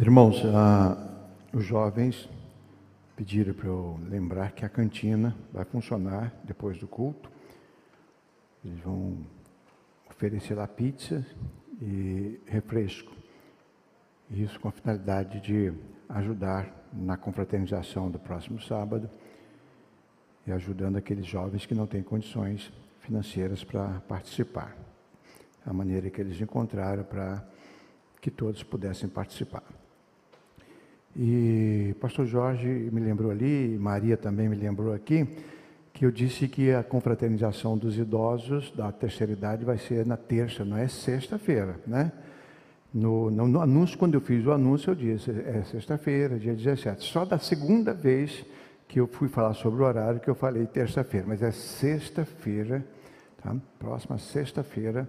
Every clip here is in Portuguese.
Irmãos, ah, os jovens pediram para eu lembrar que a cantina vai funcionar depois do culto. Eles vão oferecer lá pizza e refresco. Isso com a finalidade de ajudar na confraternização do próximo sábado e ajudando aqueles jovens que não têm condições financeiras para participar. A maneira que eles encontraram para que todos pudessem participar. E pastor Jorge me lembrou ali, Maria também me lembrou aqui, que eu disse que a confraternização dos idosos da terceira idade vai ser na terça, não é sexta-feira, né? No, no, no, anúncio, quando eu fiz o anúncio, eu disse, é sexta-feira, dia 17. Só da segunda vez que eu fui falar sobre o horário que eu falei terça-feira, mas é sexta-feira, tá? Próxima sexta-feira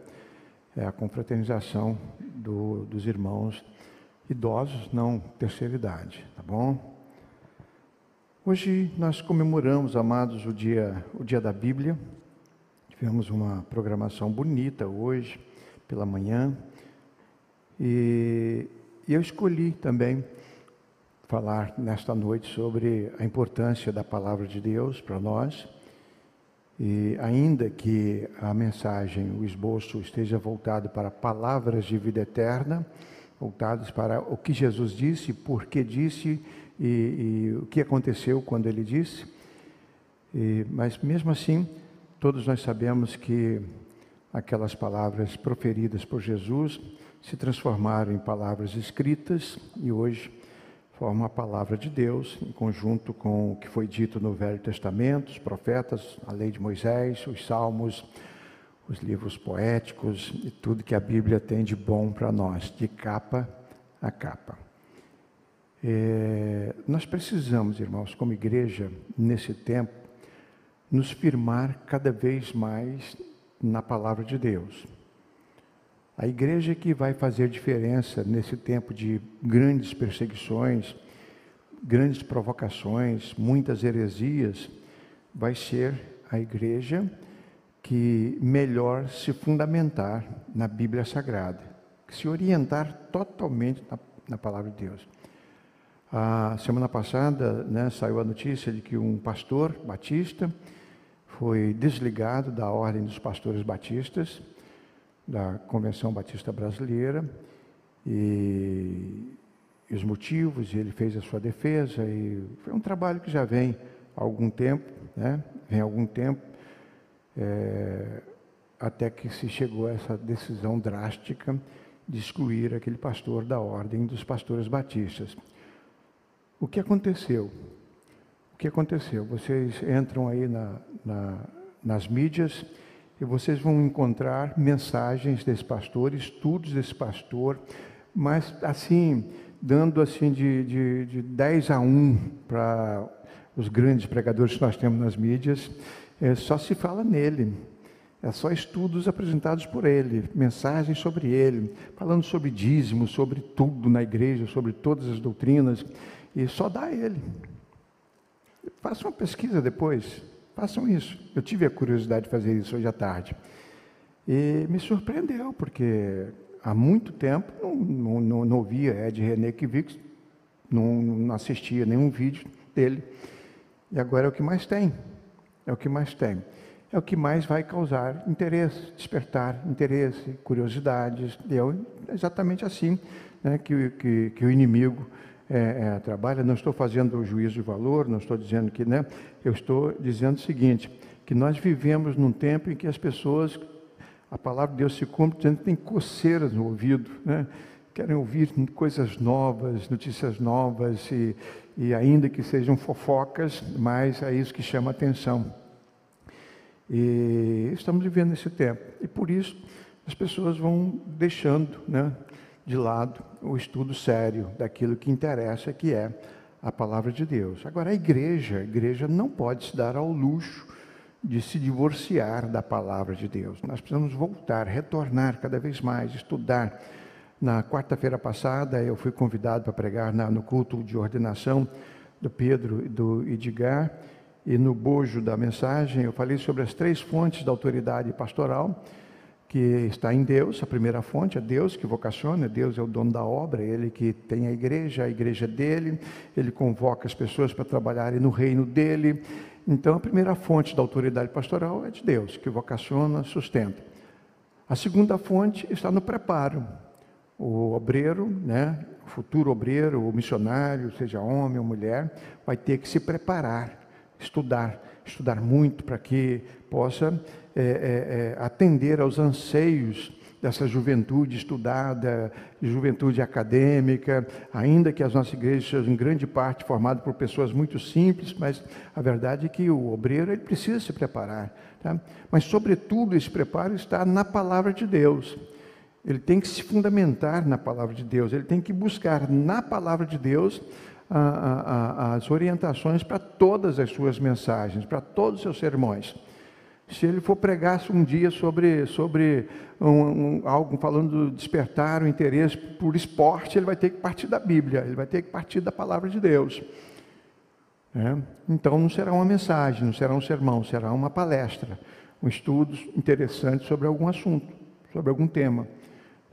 é a confraternização do, dos irmãos idosos, não terceira idade, tá bom? Hoje nós comemoramos, amados, o dia, o dia da Bíblia. Tivemos uma programação bonita hoje, pela manhã. E, e eu escolhi também falar nesta noite sobre a importância da palavra de Deus para nós. E ainda que a mensagem, o esboço esteja voltado para palavras de vida eterna, voltados para o que Jesus disse, por que disse e, e o que aconteceu quando ele disse. E, mas mesmo assim, todos nós sabemos que aquelas palavras proferidas por Jesus se transformaram em palavras escritas e hoje formam a palavra de Deus, em conjunto com o que foi dito no Velho Testamento, os profetas, a lei de Moisés, os salmos, os livros poéticos e tudo que a Bíblia tem de bom para nós, de capa a capa. É, nós precisamos, irmãos, como igreja, nesse tempo, nos firmar cada vez mais na palavra de Deus. A igreja que vai fazer diferença nesse tempo de grandes perseguições, grandes provocações, muitas heresias, vai ser a igreja que melhor se fundamentar na Bíblia Sagrada, se orientar totalmente na, na palavra de Deus. A semana passada né, saiu a notícia de que um pastor batista foi desligado da Ordem dos Pastores Batistas, da Convenção Batista Brasileira, e, e os motivos, e ele fez a sua defesa, e foi um trabalho que já vem há algum tempo, né, vem há algum tempo, é, até que se chegou a essa decisão drástica de excluir aquele pastor da ordem dos pastores batistas. O que aconteceu? O que aconteceu? Vocês entram aí na, na, nas mídias e vocês vão encontrar mensagens desse pastor, estudos desse pastor, mas assim, dando assim de, de, de 10 a 1 para os grandes pregadores que nós temos nas mídias, é, só se fala nele. É só estudos apresentados por ele, mensagens sobre ele, falando sobre dízimo, sobre tudo na igreja, sobre todas as doutrinas, e só dá ele. Façam uma pesquisa depois, façam isso. Eu tive a curiosidade de fazer isso hoje à tarde. E me surpreendeu, porque há muito tempo não, não, não, não ouvia Ed René Kivix, não, não assistia nenhum vídeo dele. E agora é o que mais tem. É o que mais tem. É o que mais vai causar interesse, despertar interesse, curiosidades. É exatamente assim né, que, que, que, o inimigo é, é, trabalha. Não estou fazendo juízo de valor, não estou dizendo que. Né, eu estou dizendo o seguinte: que nós vivemos num tempo em que as pessoas, a palavra de Deus se cumpre, dizendo que tem coceiras no ouvido, né? querem ouvir coisas novas, notícias novas, e, e ainda que sejam fofocas, mas é isso que chama atenção. E estamos vivendo esse tempo. E por isso as pessoas vão deixando né, de lado o estudo sério daquilo que interessa, que é a palavra de Deus. Agora, a igreja, a igreja não pode se dar ao luxo de se divorciar da palavra de Deus. Nós precisamos voltar, retornar cada vez mais, estudar. Na quarta-feira passada, eu fui convidado para pregar na, no culto de ordenação do Pedro e do Edgar, e no bojo da mensagem eu falei sobre as três fontes da autoridade pastoral, que está em Deus, a primeira fonte é Deus que vocaciona, Deus é o dono da obra, Ele que tem a igreja, a igreja dele, Ele convoca as pessoas para trabalharem no reino dele. Então, a primeira fonte da autoridade pastoral é de Deus, que vocaciona, sustenta. A segunda fonte está no preparo. O obreiro, né, o futuro obreiro, o missionário, seja homem ou mulher, vai ter que se preparar, estudar, estudar muito para que possa é, é, é, atender aos anseios dessa juventude estudada, juventude acadêmica, ainda que as nossas igrejas sejam em grande parte formadas por pessoas muito simples, mas a verdade é que o obreiro ele precisa se preparar. Tá? Mas, sobretudo, esse preparo está na palavra de Deus. Ele tem que se fundamentar na palavra de Deus, ele tem que buscar na palavra de Deus a, a, as orientações para todas as suas mensagens, para todos os seus sermões. Se ele for pregar um dia sobre, sobre um, um, algo falando do despertar o interesse por esporte, ele vai ter que partir da Bíblia, ele vai ter que partir da palavra de Deus. É? Então não será uma mensagem, não será um sermão, será uma palestra, um estudo interessante sobre algum assunto, sobre algum tema.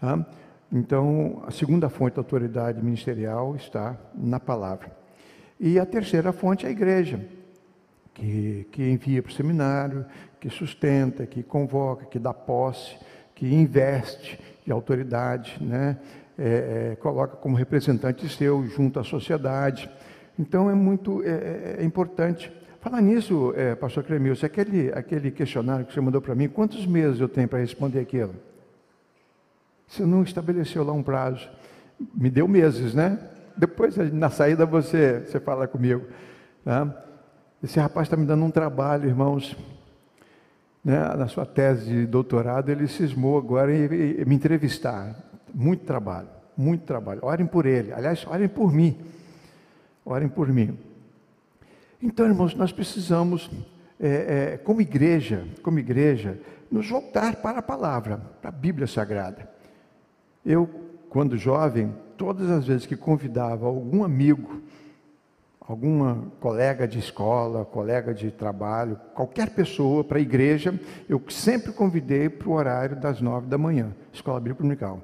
Tá? Então, a segunda fonte da autoridade ministerial está na palavra. E a terceira fonte é a igreja, que, que envia para o seminário, que sustenta, que convoca, que dá posse, que investe de autoridade, né? É, é, coloca como representante seu junto à sociedade. Então é muito é, é, é importante. Falar nisso, é, pastor Cremilson, aquele, aquele questionário que você mandou para mim, quantos meses eu tenho para responder aquilo? Você não estabeleceu lá um prazo. Me deu meses, né? Depois, na saída, você, você fala comigo. Tá? Esse rapaz está me dando um trabalho, irmãos né, na sua tese de doutorado, ele cismou agora em, em me entrevistar. Muito trabalho, muito trabalho. Orem por ele. Aliás, orem por mim. Orem por mim. Então, irmãos, nós precisamos, é, é, como igreja, como igreja, nos voltar para a palavra, para a Bíblia Sagrada. Eu, quando jovem, todas as vezes que convidava algum amigo alguma colega de escola, colega de trabalho, qualquer pessoa para a igreja, eu sempre convidei para o horário das nove da manhã, escola bíblica dominical.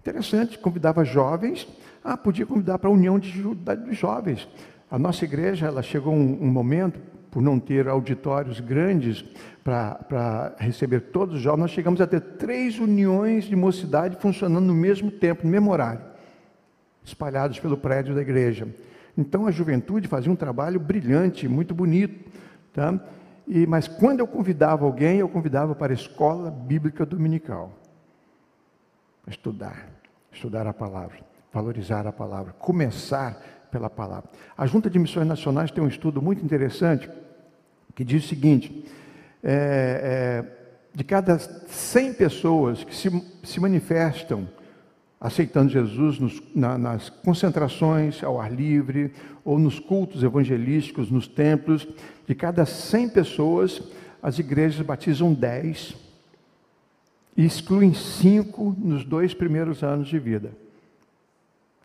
Interessante, convidava jovens, ah, podia convidar para a união de, dos jovens. A nossa igreja, ela chegou um, um momento, por não ter auditórios grandes para receber todos os jovens, nós chegamos a ter três uniões de mocidade funcionando no mesmo tempo, no mesmo horário espalhados pelo prédio da igreja. Então a juventude fazia um trabalho brilhante, muito bonito, tá? E, mas quando eu convidava alguém, eu convidava para a escola bíblica dominical. Para estudar, estudar a palavra, valorizar a palavra, começar pela palavra. A Junta de Missões Nacionais tem um estudo muito interessante que diz o seguinte: é, é, de cada 100 pessoas que se, se manifestam aceitando Jesus nos, na, nas concentrações ao ar livre ou nos cultos evangelísticos, nos templos. De cada 100 pessoas, as igrejas batizam 10 e excluem 5 nos dois primeiros anos de vida.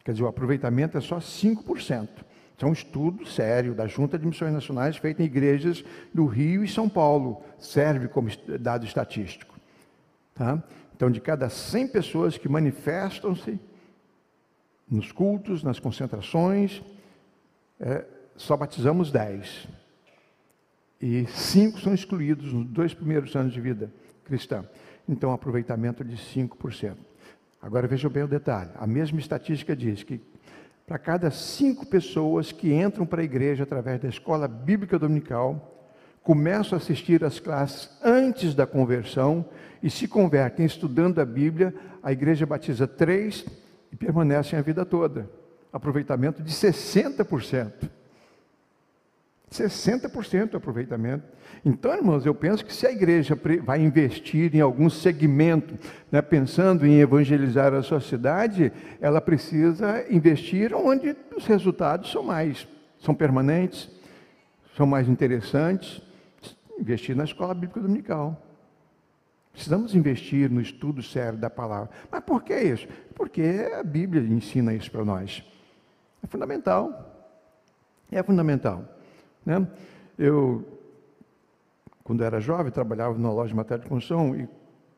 Quer dizer, o aproveitamento é só 5%. Isso é um estudo sério da Junta de Missões Nacionais feito em igrejas do Rio e São Paulo. Serve como dado estatístico. Tá? Então, de cada 100 pessoas que manifestam-se nos cultos, nas concentrações, é, só batizamos 10. E cinco são excluídos nos dois primeiros anos de vida cristã. Então, aproveitamento de 5%. Agora vejam bem o detalhe. A mesma estatística diz que para cada cinco pessoas que entram para a igreja através da escola bíblica dominical, começam a assistir às classes antes da conversão e se convertem estudando a Bíblia, a igreja batiza três e permanecem a vida toda. Aproveitamento de 60%. 60% aproveitamento. Então, irmãos, eu penso que se a igreja vai investir em algum segmento, né, pensando em evangelizar a sua cidade, ela precisa investir onde os resultados são mais, são permanentes, são mais interessantes investir na escola bíblica dominical. Precisamos investir no estudo sério da palavra. Mas por que isso? Porque a Bíblia ensina isso para nós. É fundamental. É fundamental. Né? Eu quando era jovem, trabalhava numa loja de matéria de construção e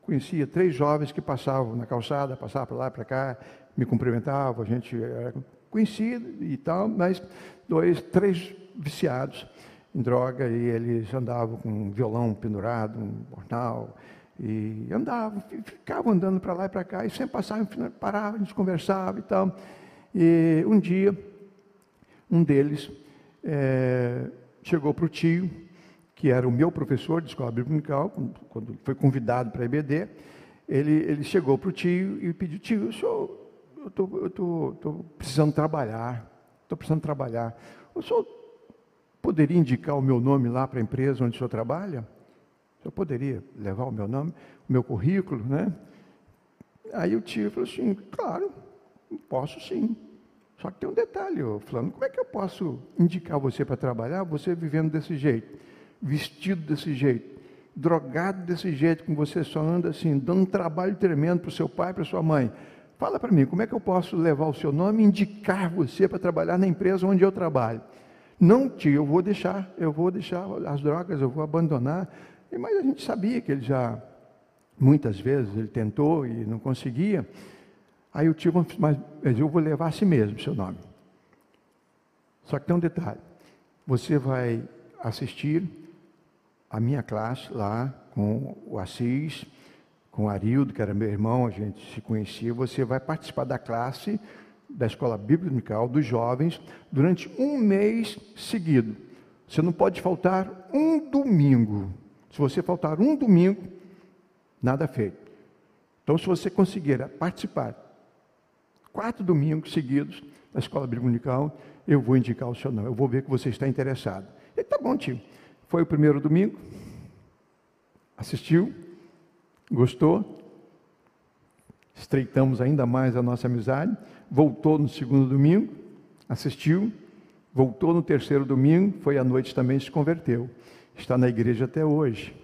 conhecia três jovens que passavam na calçada, passavam para lá, para cá, me cumprimentavam, a gente era conhecido e tal, mas dois, três viciados em droga e eles andavam com um violão pendurado, um jornal, e andavam, ficavam andando para lá e para cá, e sempre passavam, paravam, a gente conversava e tal. E um dia, um deles é, chegou para o tio, que era o meu professor de escola bíblica, quando foi convidado para a EBD, ele, ele chegou para o tio e pediu, tio, senhor, eu estou precisando trabalhar, estou precisando trabalhar. O senhor poderia indicar o meu nome lá para a empresa onde o senhor trabalha? O senhor poderia levar o meu nome, o meu currículo, né? Aí o tio falou assim, claro, posso sim. Só que tem um detalhe, falando, como é que eu posso indicar você para trabalhar, você vivendo desse jeito, vestido desse jeito, drogado desse jeito, com você só anda assim, dando um trabalho tremendo para o seu pai, para sua mãe. Fala para mim, como é que eu posso levar o seu nome e indicar você para trabalhar na empresa onde eu trabalho? Não, tio, eu vou deixar, eu vou deixar as drogas, eu vou abandonar. Mas a gente sabia que ele já, muitas vezes, ele tentou e não conseguia. Aí o tio, mas eu vou levar a si mesmo seu nome. Só que tem um detalhe: você vai assistir a minha classe lá com o Assis, com o Arildo, que era meu irmão, a gente se conhecia. Você vai participar da classe da escola bíblica dos jovens durante um mês seguido. Você não pode faltar um domingo. Se você faltar um domingo, nada feito. Então, se você conseguir participar quatro domingos seguidos da escola bíblica eu vou indicar o seu nome. Eu vou ver que você está interessado. E tá bom, tio. Foi o primeiro domingo. Assistiu? Gostou? Estreitamos ainda mais a nossa amizade voltou no segundo domingo, assistiu, voltou no terceiro domingo, foi à noite também se converteu. Está na igreja até hoje.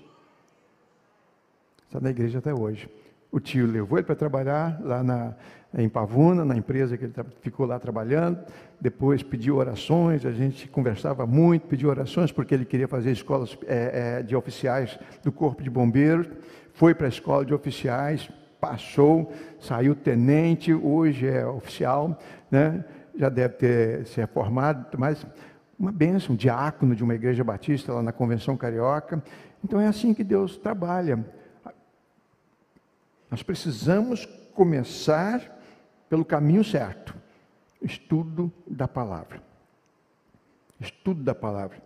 Está na igreja até hoje. O tio levou ele para trabalhar lá na, em Pavuna, na empresa que ele ficou lá trabalhando. Depois pediu orações, a gente conversava muito, pediu orações porque ele queria fazer escolas é, é, de oficiais do Corpo de Bombeiros. Foi para a escola de oficiais, passou, saiu tenente, hoje é oficial, né? já deve ter se reformado, mas uma bênção, um diácono de uma igreja batista lá na Convenção Carioca. Então é assim que Deus trabalha. Nós precisamos começar pelo caminho certo. Estudo da palavra. Estudo da palavra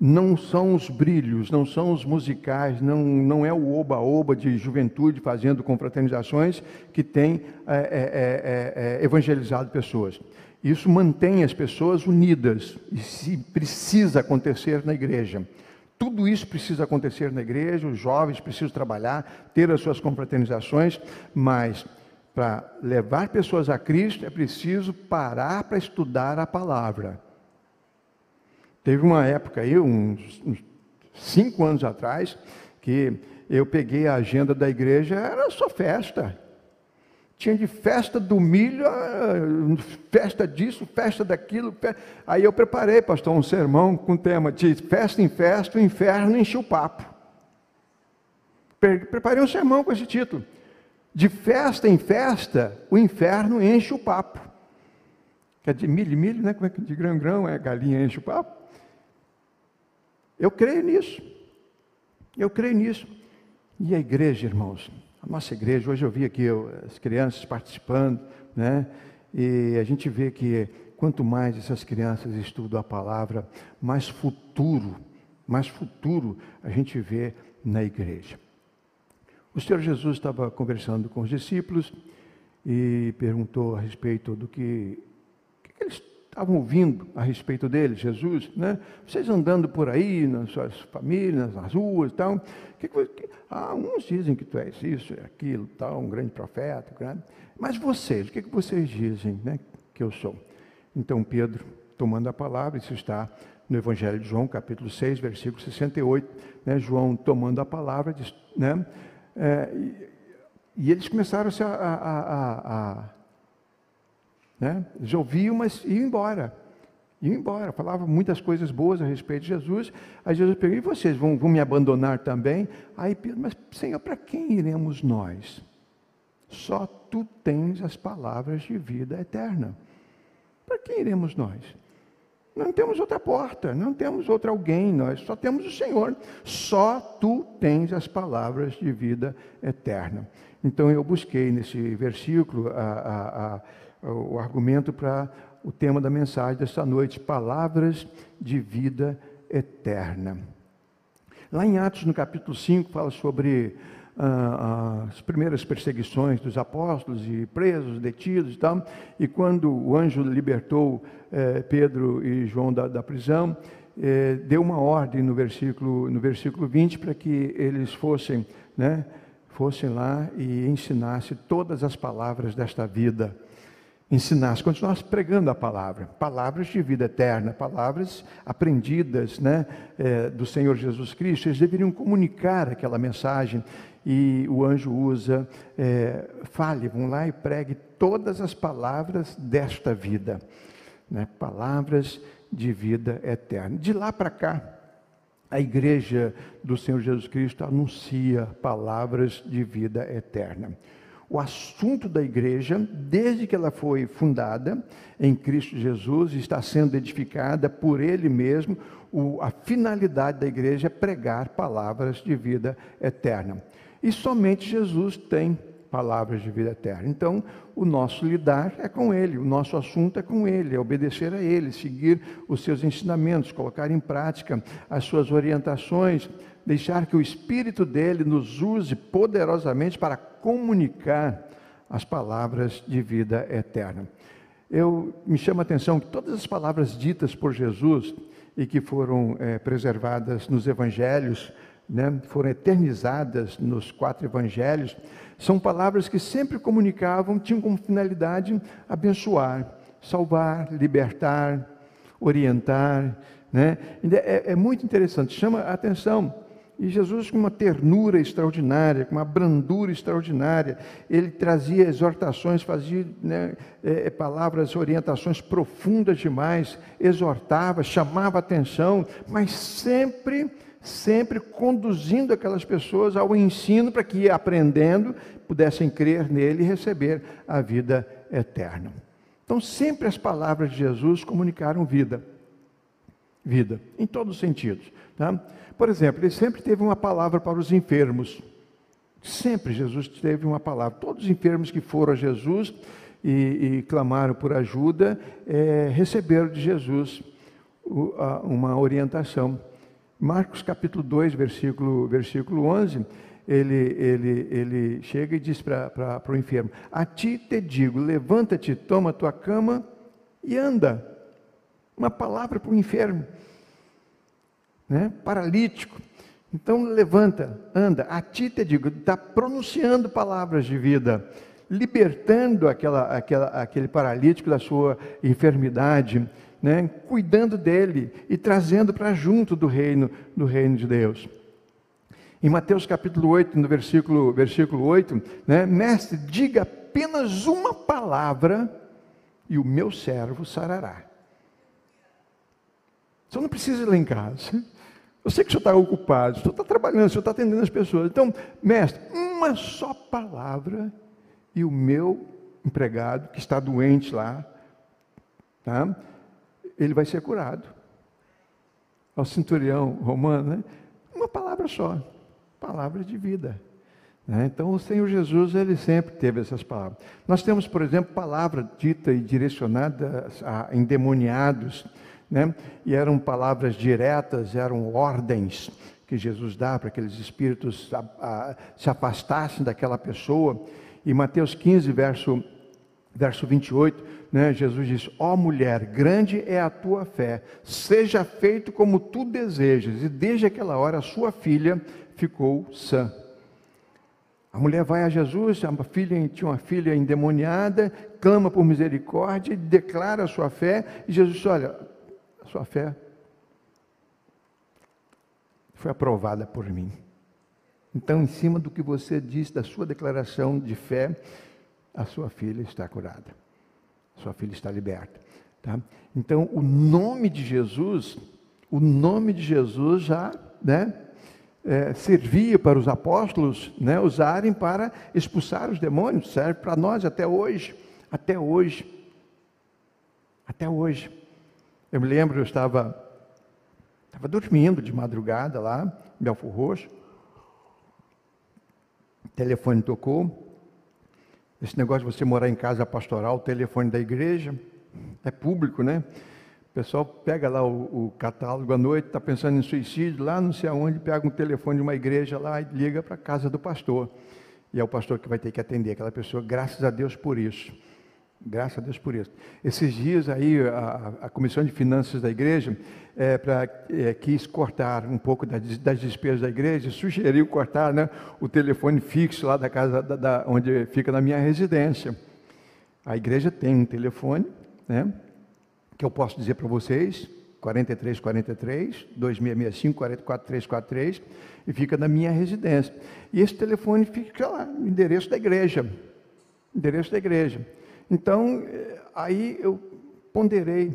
não são os brilhos, não são os musicais, não, não é o oba-oba de juventude fazendo confraternizações que tem é, é, é, evangelizado pessoas. Isso mantém as pessoas unidas e se precisa acontecer na igreja. Tudo isso precisa acontecer na igreja, os jovens precisam trabalhar, ter as suas confraternizações, mas para levar pessoas a Cristo é preciso parar para estudar a palavra. Teve uma época aí, uns, uns cinco anos atrás, que eu peguei a agenda da igreja, era só festa. Tinha de festa do milho, festa disso, festa daquilo. Aí eu preparei, pastor, um sermão com o tema de festa em festa, o inferno encheu o papo. Preparei um sermão com esse título. De festa em festa, o inferno enche o papo. Que é de milho, milho, né? Como é que de grão, grão, é galinha enche o papo. Eu creio nisso. Eu creio nisso. E a igreja, irmãos, a nossa igreja, hoje eu vi aqui as crianças participando, né? E a gente vê que quanto mais essas crianças estudam a palavra, mais futuro, mais futuro a gente vê na igreja. O Senhor Jesus estava conversando com os discípulos e perguntou a respeito do que, que eles estavam ouvindo a respeito dele, Jesus, né? Vocês andando por aí, nas suas famílias, nas ruas e tal. Que que, ah, uns dizem que tu és isso, aquilo, tal, um grande profeta, grande. mas vocês, o que, que vocês dizem né, que eu sou? Então Pedro, tomando a palavra, isso está no Evangelho de João, capítulo 6, versículo 68, né, João tomando a palavra, diz, né, é, e, e, eles começaram a, a, a, a né? Eles ouviam, mas iam embora. Ia embora, falava muitas coisas boas a respeito de Jesus. Aí Jesus perguntou: e vocês vão, vão me abandonar também? Aí Pedro, mas Senhor, para quem iremos nós? Só tu tens as palavras de vida eterna. Para quem iremos nós? Não temos outra porta, não temos outro alguém, nós só temos o Senhor. Só tu tens as palavras de vida eterna. Então eu busquei nesse versículo a, a, a, o argumento para o tema da mensagem desta noite: palavras de vida eterna. Lá em Atos, no capítulo 5, fala sobre ah, as primeiras perseguições dos apóstolos e presos, detidos e tal. E quando o anjo libertou eh, Pedro e João da, da prisão, eh, deu uma ordem no versículo, no versículo 20 para que eles fossem, né, fossem lá e ensinassem todas as palavras desta vida ensinasse, continuasse pregando a palavra, palavras de vida eterna, palavras aprendidas né, é, do Senhor Jesus Cristo, eles deveriam comunicar aquela mensagem. E o anjo usa, é, fale, vão lá e pregue todas as palavras desta vida, né, palavras de vida eterna. De lá para cá, a igreja do Senhor Jesus Cristo anuncia palavras de vida eterna o assunto da igreja, desde que ela foi fundada em Cristo Jesus, está sendo edificada por Ele mesmo, o, a finalidade da igreja é pregar palavras de vida eterna. E somente Jesus tem palavras de vida eterna. Então, o nosso lidar é com Ele, o nosso assunto é com Ele, é obedecer a Ele, seguir os seus ensinamentos, colocar em prática as suas orientações, deixar que o Espírito dele nos use poderosamente para comunicar as palavras de vida eterna. Eu me chama a atenção que todas as palavras ditas por Jesus e que foram é, preservadas nos evangelhos, né, foram eternizadas nos quatro evangelhos, são palavras que sempre comunicavam, tinham como finalidade abençoar, salvar, libertar, orientar. Né? É, é muito interessante, chama a atenção e Jesus, com uma ternura extraordinária, com uma brandura extraordinária, ele trazia exortações, fazia né, é, é, palavras, orientações profundas demais, exortava, chamava atenção, mas sempre, sempre conduzindo aquelas pessoas ao ensino para que, aprendendo, pudessem crer nele e receber a vida eterna. Então, sempre as palavras de Jesus comunicaram vida. Vida, em todos os sentidos. Tá? Por exemplo, ele sempre teve uma palavra para os enfermos. Sempre Jesus teve uma palavra. Todos os enfermos que foram a Jesus e, e clamaram por ajuda, é, receberam de Jesus uma orientação. Marcos capítulo 2, versículo, versículo 11, ele, ele, ele chega e diz para o enfermo: A ti te digo, levanta-te, toma tua cama e anda. Uma palavra para o enfermo né? paralítico. Então levanta, anda, a ti te digo, está pronunciando palavras de vida, libertando aquela, aquela, aquele paralítico da sua enfermidade, né? cuidando dele e trazendo para junto do reino, do reino de Deus. Em Mateus capítulo 8, no versículo, versículo 8, né? mestre, diga apenas uma palavra e o meu servo sarará. Você não precisa ir lá em casa. Eu sei que o senhor está ocupado, o senhor está trabalhando, o senhor está atendendo as pessoas. Então, mestre, uma só palavra e o meu empregado, que está doente lá, tá? ele vai ser curado. Ao centurião romano, né? uma palavra só, palavra de vida. Né? Então, o Senhor Jesus, ele sempre teve essas palavras. Nós temos, por exemplo, palavra dita e direcionada a endemoniados, né? e eram palavras diretas, eram ordens que Jesus dá para que aqueles espíritos a, a, se afastassem daquela pessoa. E Mateus 15, verso, verso 28, né, Jesus diz: Ó oh, mulher, grande é a tua fé, seja feito como tu desejas. E desde aquela hora a sua filha ficou sã. A mulher vai a Jesus, a filha, tinha uma filha endemoniada, clama por misericórdia, declara a sua fé, e Jesus diz: Olha, sua fé foi aprovada por mim. Então, em cima do que você disse, da sua declaração de fé, a sua filha está curada. Sua filha está liberta. Tá? Então, o nome de Jesus, o nome de Jesus já né, é, servia para os apóstolos né, usarem para expulsar os demônios, serve para nós até hoje. Até hoje. Até hoje. Eu me lembro, eu estava, estava dormindo de madrugada lá, em Belfor Roxo. O telefone tocou. Esse negócio de você morar em casa pastoral, o telefone da igreja, é público, né? O pessoal pega lá o, o catálogo à noite, está pensando em suicídio, lá não sei aonde, pega um telefone de uma igreja lá e liga para a casa do pastor. E é o pastor que vai ter que atender aquela pessoa, graças a Deus por isso. Graças a Deus por isso. Esses dias aí, a, a Comissão de Finanças da Igreja é, pra, é, quis cortar um pouco das, das despesas da igreja, sugeriu cortar né, o telefone fixo lá da casa da, da, onde fica na minha residência. A igreja tem um telefone, né, que eu posso dizer para vocês, 4343 2665 44343 e fica na minha residência. E esse telefone fica lá, endereço da igreja. Endereço da igreja. Então, aí eu ponderei.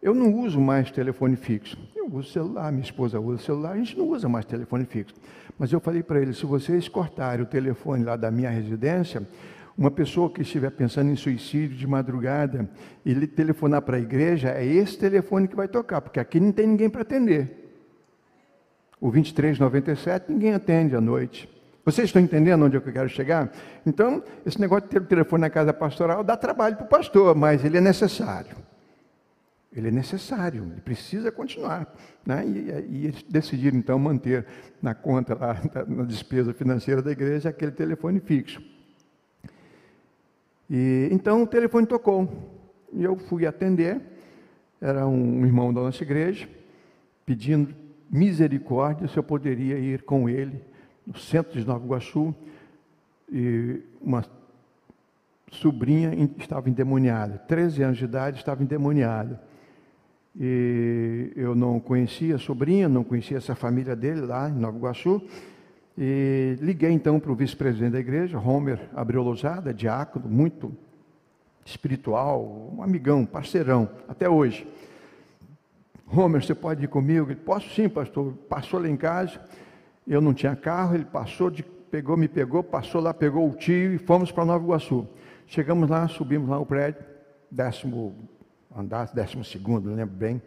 Eu não uso mais telefone fixo. Eu uso celular, minha esposa usa celular, a gente não usa mais telefone fixo. Mas eu falei para ele: se vocês cortarem o telefone lá da minha residência, uma pessoa que estiver pensando em suicídio de madrugada e ele telefonar para a igreja, é esse telefone que vai tocar, porque aqui não tem ninguém para atender. O 2397 ninguém atende à noite. Vocês estão entendendo onde eu quero chegar? Então, esse negócio de ter o telefone na casa pastoral dá trabalho para o pastor, mas ele é necessário. Ele é necessário, ele precisa continuar. Né? E, e decidiram, então, manter na conta, lá, na despesa financeira da igreja, aquele telefone fixo. E, então, o telefone tocou. E eu fui atender. Era um irmão da nossa igreja, pedindo misericórdia se eu poderia ir com ele no centro de Nova Iguaçu, e uma sobrinha estava endemoniada, 13 anos de idade, estava endemoniada. E eu não conhecia a sobrinha, não conhecia essa família dele lá em Nova Iguaçu. E liguei então para o vice-presidente da igreja, Homer Abreu Lousada, diácono, muito espiritual, um amigão, parceirão, até hoje. Homer, você pode ir comigo? Posso sim, pastor. Passou lá em casa, eu não tinha carro, ele passou, de, pegou, me pegou, passou lá, pegou o tio e fomos para Nova Iguaçu. Chegamos lá, subimos lá o prédio, décimo andar, décimo segundo, não lembro bem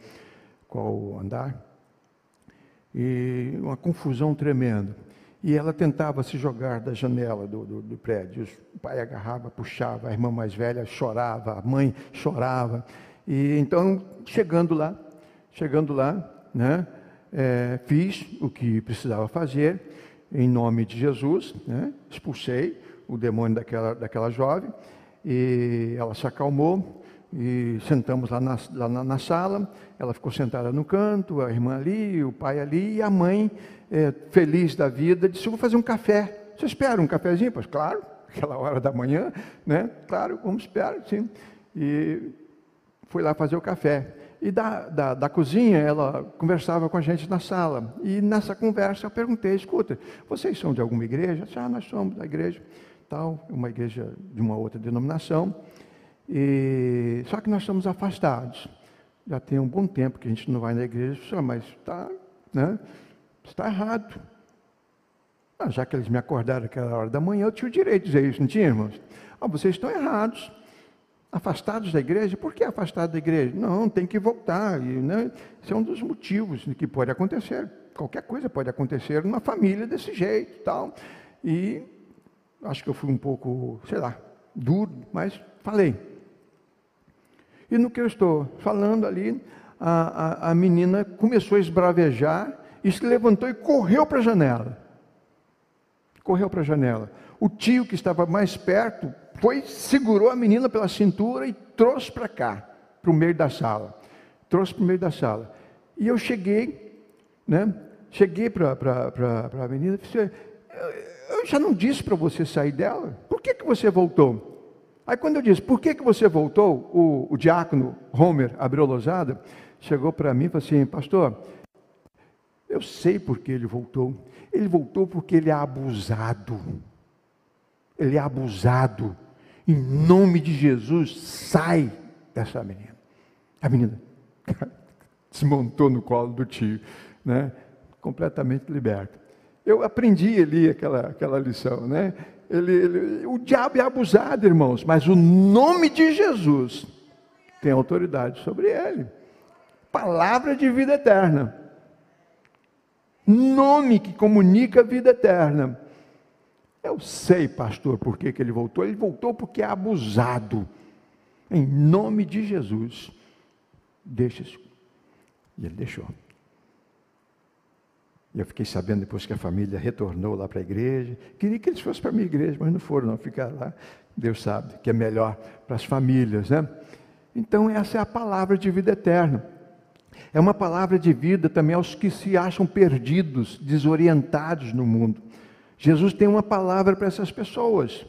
qual andar. E uma confusão tremenda. E ela tentava se jogar da janela do, do, do prédio. O pai agarrava, puxava, a irmã mais velha chorava, a mãe chorava. E então, chegando lá, chegando lá, né? É, fiz o que precisava fazer, em nome de Jesus, né? expulsei o demônio daquela, daquela jovem, e ela se acalmou, e sentamos lá na, lá na, na, sala, ela ficou sentada no canto, a irmã ali, o pai ali, e a mãe, é, feliz da vida, disse, vou fazer um café, você espera um cafezinho? Pois claro, aquela hora da manhã, né? Claro, vamos esperar, sim. E fui lá fazer o café. E da, da, da, cozinha, ela conversava com a gente na sala. E nessa conversa eu perguntei: escuta, vocês são de alguma igreja? Ah, nós somos da igreja, tal, uma igreja de uma outra denominação. E, só que nós estamos afastados. Já tem um bom tempo que a gente não vai na igreja, mas está né, está errado. Ah, já que eles me acordaram aquela hora da manhã, eu tinha o direito de dizer isso, não tinha, irmãos? Ah, vocês estão errados afastados da igreja. Por que afastado da igreja? Não, tem que voltar. E, né, esse é um dos motivos que pode acontecer. Qualquer coisa pode acontecer numa família desse jeito tal. E acho que eu fui um pouco, sei lá, duro, mas falei. E no que eu estou falando ali, a, a, a menina começou a esbravejar e se levantou e correu para a janela. Correu para a janela. O tio que estava mais perto foi, segurou a menina pela cintura e trouxe para cá, para o meio da sala. Trouxe para o meio da sala. E eu cheguei, né? Cheguei para a menina e disse, eu já não disse para você sair dela, por que, que você voltou? Aí quando eu disse, por que, que você voltou? O, o diácono Homer abriu lousada, chegou para mim e falou assim, pastor, eu sei por que ele voltou. Ele voltou porque ele é abusado. Ele é abusado. Em nome de Jesus, sai dessa menina. A menina desmontou no colo do tio, né? completamente liberta. Eu aprendi ali aquela, aquela lição, né? Ele, ele, o diabo é abusado, irmãos, mas o nome de Jesus tem autoridade sobre ele. Palavra de vida eterna. Nome que comunica a vida eterna. Eu sei, pastor, por que, que ele voltou. Ele voltou porque é abusado. Em nome de Jesus. Deixa-se. E ele deixou. E eu fiquei sabendo depois que a família retornou lá para a igreja. Queria que eles fossem para a minha igreja, mas não foram, não. Ficaram lá. Deus sabe que é melhor para as famílias, né? Então, essa é a palavra de vida eterna. É uma palavra de vida também aos que se acham perdidos, desorientados no mundo. Jesus tem uma palavra para essas pessoas.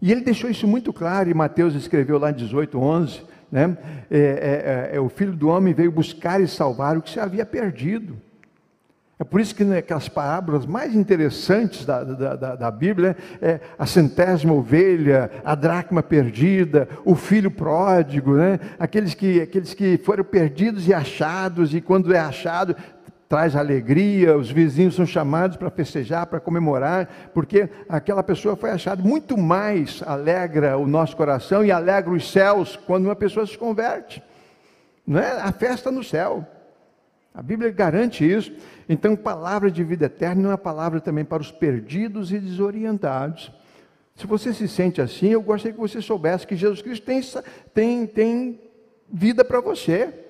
E ele deixou isso muito claro, e Mateus escreveu lá em 18, 11, né? É, é, é, é, o Filho do Homem veio buscar e salvar o que se havia perdido. É por isso que né, parábolas mais interessantes da, da, da, da Bíblia é a centésima ovelha, a dracma perdida, o filho pródigo, né? aqueles, que, aqueles que foram perdidos e achados, e quando é achado, traz alegria, os vizinhos são chamados para festejar, para comemorar, porque aquela pessoa foi achada. Muito mais alegra o nosso coração e alegra os céus quando uma pessoa se converte. Não é a festa no céu. A Bíblia garante isso. Então, palavra de vida eterna é uma palavra também para os perdidos e desorientados. Se você se sente assim, eu gostaria que você soubesse que Jesus Cristo tem, tem, tem vida para você.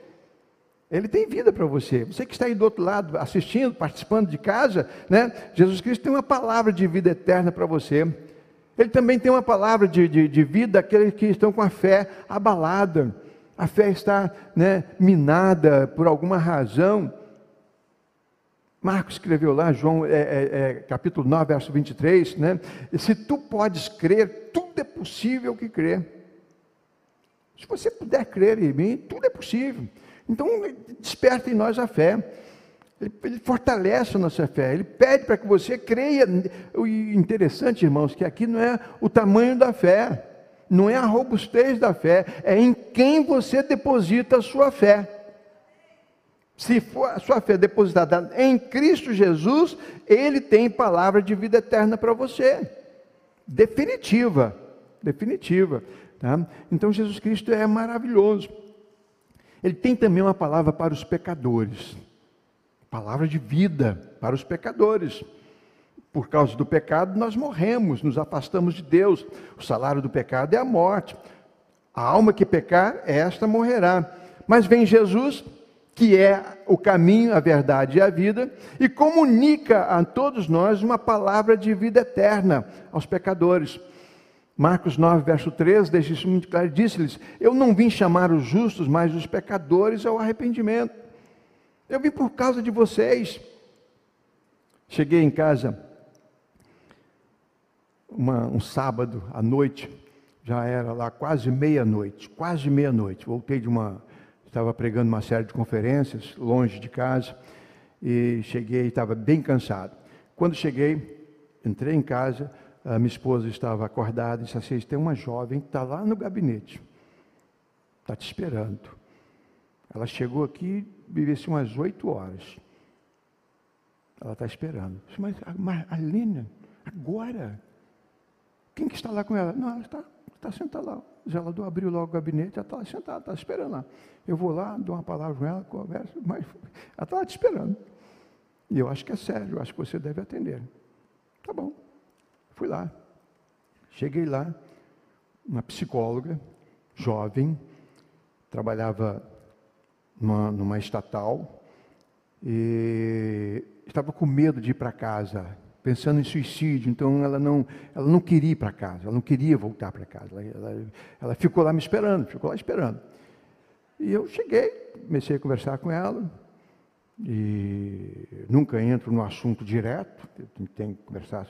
Ele tem vida para você. Você que está aí do outro lado, assistindo, participando de casa, né? Jesus Cristo tem uma palavra de vida eterna para você. Ele também tem uma palavra de, de, de vida àqueles que estão com a fé abalada a fé está né, minada por alguma razão. Marcos escreveu lá, João, é, é, é, capítulo 9, verso 23, né? Se tu podes crer, tudo é possível que crer. Se você puder crer em mim, tudo é possível. Então, desperta em nós a fé. Ele, ele fortalece a nossa fé. Ele pede para que você creia. O interessante, irmãos, que aqui não é o tamanho da fé não é a robustez da fé, é em quem você deposita a sua fé. Se for a sua fé depositada em Cristo Jesus, Ele tem palavra de vida eterna para você. Definitiva. Definitiva. Tá? Então Jesus Cristo é maravilhoso. Ele tem também uma palavra para os pecadores. Palavra de vida para os pecadores por causa do pecado, nós morremos, nos afastamos de Deus. O salário do pecado é a morte. A alma que pecar, esta morrerá. Mas vem Jesus, que é o caminho, a verdade e a vida, e comunica a todos nós uma palavra de vida eterna aos pecadores. Marcos 9, verso 13, deixa isso muito claro, disse-lhes: Eu não vim chamar os justos, mas os pecadores ao arrependimento. Eu vim por causa de vocês. Cheguei em casa uma, um sábado à noite, já era lá quase meia-noite, quase meia-noite. Voltei de uma. Estava pregando uma série de conferências, longe de casa, e cheguei, estava bem cansado. Quando cheguei, entrei em casa, a minha esposa estava acordada e disse assim: tem uma jovem que está lá no gabinete, está te esperando. Ela chegou aqui, vivesse umas oito horas. Ela está esperando. Mas, mas Aline, agora? Quem que está lá com ela? Não, ela está, está sentada lá. O zelador abriu logo o gabinete, ela está lá sentada, está esperando lá. Eu vou lá, dou uma palavra com ela, converso, mas ela está lá te esperando. E eu acho que é sério, eu acho que você deve atender. Tá bom. Fui lá. Cheguei lá, uma psicóloga, jovem, trabalhava numa, numa estatal, e estava com medo de ir para casa pensando em suicídio, então ela não, ela não queria ir para casa, ela não queria voltar para casa, ela, ela, ela, ficou lá me esperando, ficou lá esperando. E eu cheguei, comecei a conversar com ela, e nunca entro no assunto direto, tenho que conversar,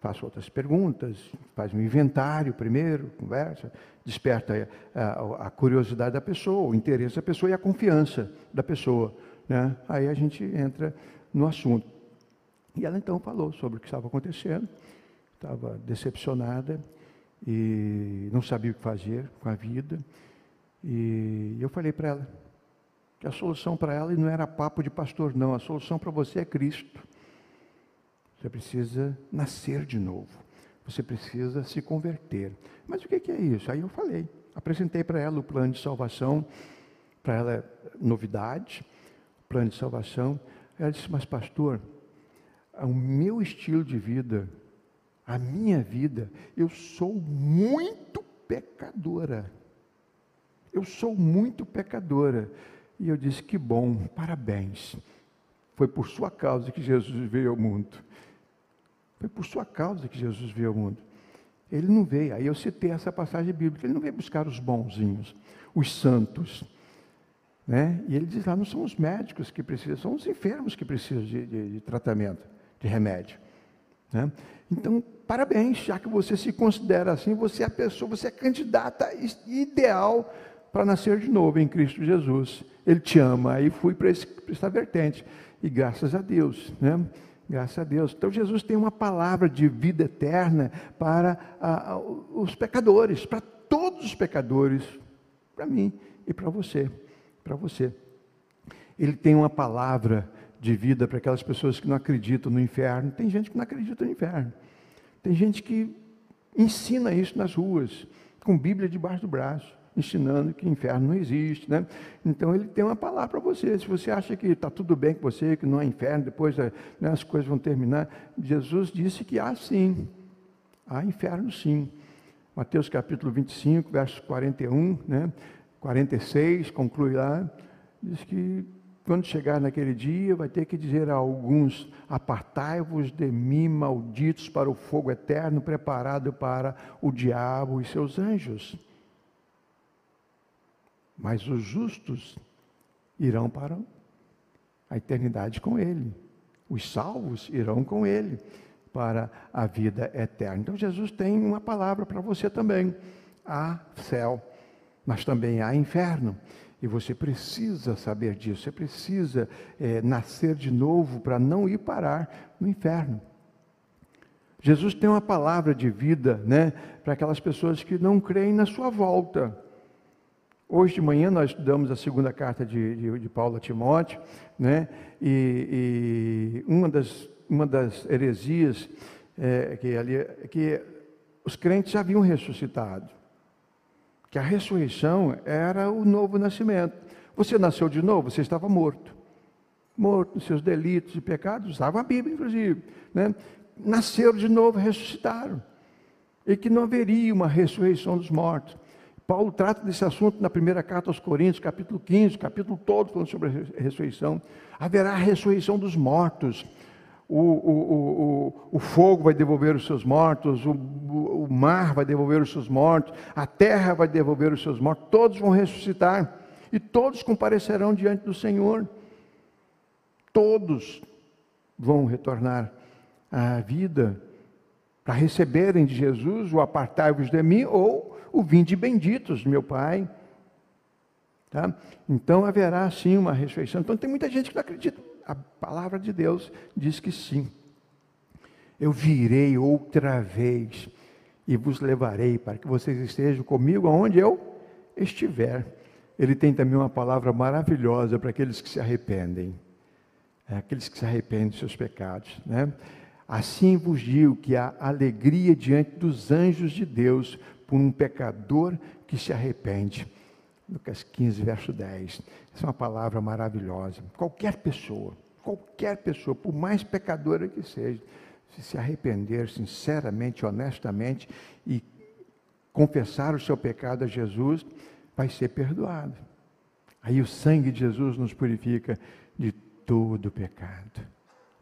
faço outras perguntas, faz um inventário primeiro, conversa, desperta a, a, a, curiosidade da pessoa, o interesse da pessoa e a confiança da pessoa. Né? Aí a gente entra no assunto. E ela então falou sobre o que estava acontecendo, estava decepcionada e não sabia o que fazer com a vida. E eu falei para ela que a solução para ela não era papo de pastor, não. A solução para você é Cristo. Você precisa nascer de novo. Você precisa se converter. Mas o que é isso? Aí eu falei, apresentei para ela o plano de salvação, para ela novidade, plano de salvação. Ela disse, mas pastor, o meu estilo de vida, a minha vida, eu sou muito pecadora. Eu sou muito pecadora. E eu disse: Que bom, parabéns. Foi por sua causa que Jesus veio ao mundo. Foi por sua causa que Jesus veio ao mundo. Ele não veio, aí eu citei essa passagem bíblica, ele não veio buscar os bonzinhos, os santos. Né? E ele diz lá: não são os médicos que precisam, são os enfermos que precisam de, de, de tratamento, de remédio. Né? Então, parabéns, já que você se considera assim, você é a pessoa, você é a candidata ideal para nascer de novo em Cristo Jesus. Ele te ama. Aí fui para essa vertente. E graças a Deus, né? Graças a Deus. Então Jesus tem uma palavra de vida eterna para os pecadores, para todos os pecadores, para mim e para você, para você. Ele tem uma palavra de vida para aquelas pessoas que não acreditam no inferno. Tem gente que não acredita no inferno. Tem gente que ensina isso nas ruas, com Bíblia debaixo do braço ensinando que inferno não existe, né? Então ele tem uma palavra para você. Se você acha que está tudo bem com você, que não há inferno, depois né, as coisas vão terminar, Jesus disse que há sim, há inferno sim. Mateus capítulo 25, verso 41, né? 46, conclui lá, diz que quando chegar naquele dia, vai ter que dizer a alguns: Apartai-vos de mim, malditos, para o fogo eterno preparado para o diabo e seus anjos mas os justos irão para a eternidade com Ele. Os salvos irão com Ele para a vida eterna. Então Jesus tem uma palavra para você também. Há céu, mas também há inferno. E você precisa saber disso, você precisa é, nascer de novo para não ir parar no inferno. Jesus tem uma palavra de vida né, para aquelas pessoas que não creem na sua volta. Hoje de manhã nós estudamos a segunda carta de, de, de Paulo a Timóteo, né? e, e uma, das, uma das heresias é, que, ali, que os crentes haviam ressuscitado, que a ressurreição era o novo nascimento. Você nasceu de novo, você estava morto. Morto nos seus delitos e pecados, usava a Bíblia, inclusive. Né? Nasceram de novo, ressuscitaram. E que não haveria uma ressurreição dos mortos. Paulo trata desse assunto na primeira carta aos Coríntios, capítulo 15, capítulo todo falando sobre a ressurreição. Haverá a ressurreição dos mortos. O, o, o, o, fogo vai devolver os seus mortos, o, o mar vai devolver os seus mortos, a terra vai devolver os seus mortos, todos vão ressuscitar e todos comparecerão diante do Senhor. Todos vão retornar à vida para receberem de Jesus o apartai-vos de mim ou o vinde benditos, meu Pai. Tá? Então haverá sim uma ressurreição. Então tem muita gente que não acredita. A palavra de Deus diz que sim. Eu virei outra vez e vos levarei para que vocês estejam comigo aonde eu estiver. Ele tem também uma palavra maravilhosa para aqueles que se arrependem. É, aqueles que se arrependem dos seus pecados. Né? Assim vos digo que há alegria diante dos anjos de Deus por um pecador que se arrepende. Lucas 15, verso 10. Essa é uma palavra maravilhosa. Qualquer pessoa, qualquer pessoa, por mais pecadora que seja, se se arrepender sinceramente, honestamente e confessar o seu pecado a Jesus, vai ser perdoado. Aí o sangue de Jesus nos purifica de todo pecado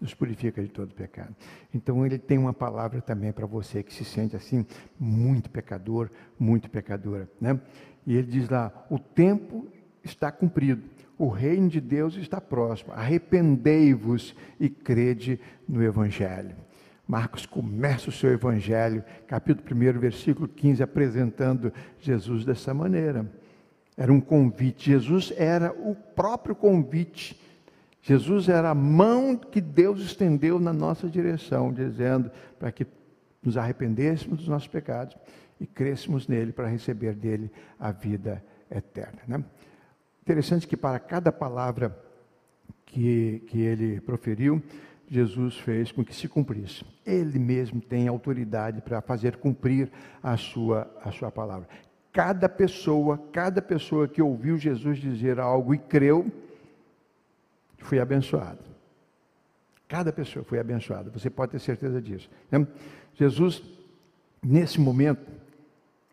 nos purifica de todo pecado. Então ele tem uma palavra também para você que se sente assim muito pecador, muito pecadora, né? E ele diz lá: "O tempo está cumprido. O reino de Deus está próximo. Arrependei-vos e crede no evangelho." Marcos começa o seu evangelho, capítulo 1, versículo 15, apresentando Jesus dessa maneira. Era um convite. Jesus era o próprio convite Jesus era a mão que Deus estendeu na nossa direção, dizendo para que nos arrependêssemos dos nossos pecados e crêssemos nele para receber dele a vida eterna. Né? Interessante que para cada palavra que, que ele proferiu, Jesus fez com que se cumprisse. Ele mesmo tem autoridade para fazer cumprir a sua, a sua palavra. Cada pessoa, cada pessoa que ouviu Jesus dizer algo e creu, foi abençoado. Cada pessoa foi abençoada, você pode ter certeza disso. Né? Jesus, nesse momento,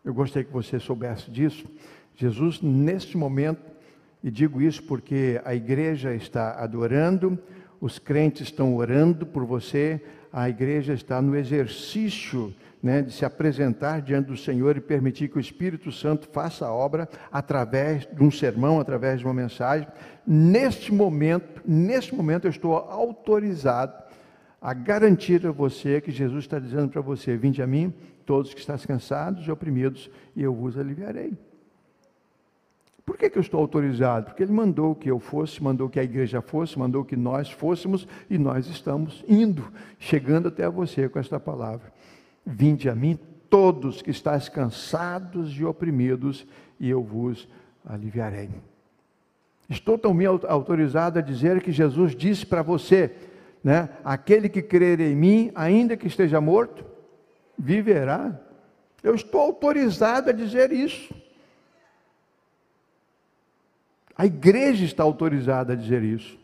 eu gostaria que você soubesse disso. Jesus, neste momento, e digo isso porque a igreja está adorando, os crentes estão orando por você, a igreja está no exercício né, de se apresentar diante do Senhor e permitir que o Espírito Santo faça a obra através de um sermão, através de uma mensagem. Neste momento, neste momento eu estou autorizado a garantir a você que Jesus está dizendo para você: Vinde a mim, todos que estão cansados e oprimidos, e eu vos aliviarei. Por que, que eu estou autorizado? Porque Ele mandou que eu fosse, mandou que a igreja fosse, mandou que nós fôssemos e nós estamos indo, chegando até você com esta palavra. Vinde a mim, todos que estáis cansados e oprimidos, e eu vos aliviarei. Estou também autorizado a dizer que Jesus disse para você, né? Aquele que crer em mim, ainda que esteja morto, viverá. Eu estou autorizado a dizer isso. A igreja está autorizada a dizer isso.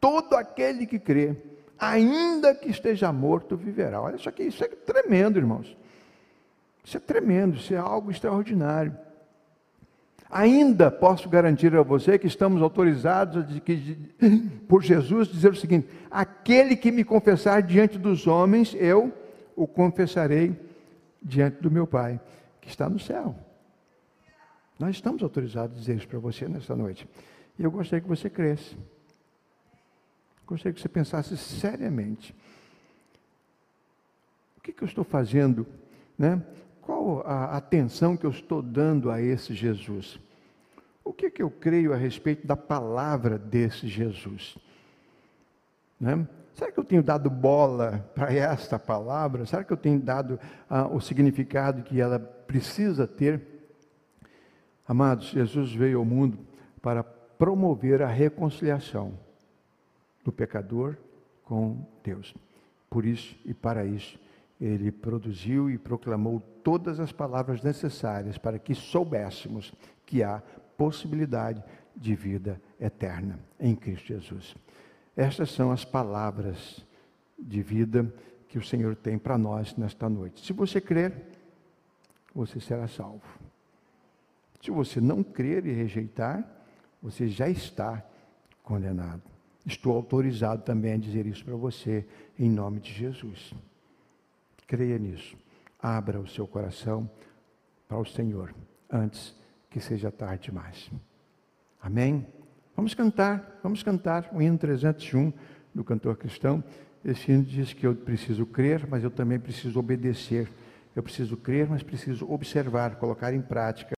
Todo aquele que crê, ainda que esteja morto, viverá. Olha isso aqui, isso é tremendo, irmãos. Isso é tremendo, isso é algo extraordinário. Ainda posso garantir a você que estamos autorizados de, de, por Jesus dizer o seguinte: aquele que me confessar diante dos homens, eu o confessarei diante do meu Pai, que está no céu. Nós estamos autorizados a dizer isso para você nessa noite. E eu gostaria que você cresça. Gostaria que você pensasse seriamente. O que, que eu estou fazendo? Né? Qual a atenção que eu estou dando a esse Jesus? O que, que eu creio a respeito da palavra desse Jesus? Né? Será que eu tenho dado bola para esta palavra? Será que eu tenho dado ah, o significado que ela precisa ter? Amados, Jesus veio ao mundo para promover a reconciliação do pecador com Deus. Por isso e para isso, ele produziu e proclamou todas as palavras necessárias para que soubéssemos que há possibilidade de vida eterna em Cristo Jesus. Estas são as palavras de vida que o Senhor tem para nós nesta noite. Se você crer, você será salvo. Se você não crer e rejeitar, você já está condenado. Estou autorizado também a dizer isso para você, em nome de Jesus. Creia nisso. Abra o seu coração para o Senhor, antes que seja tarde demais. Amém? Vamos cantar, vamos cantar o hino 301 do cantor cristão. Esse hino diz que eu preciso crer, mas eu também preciso obedecer. Eu preciso crer, mas preciso observar, colocar em prática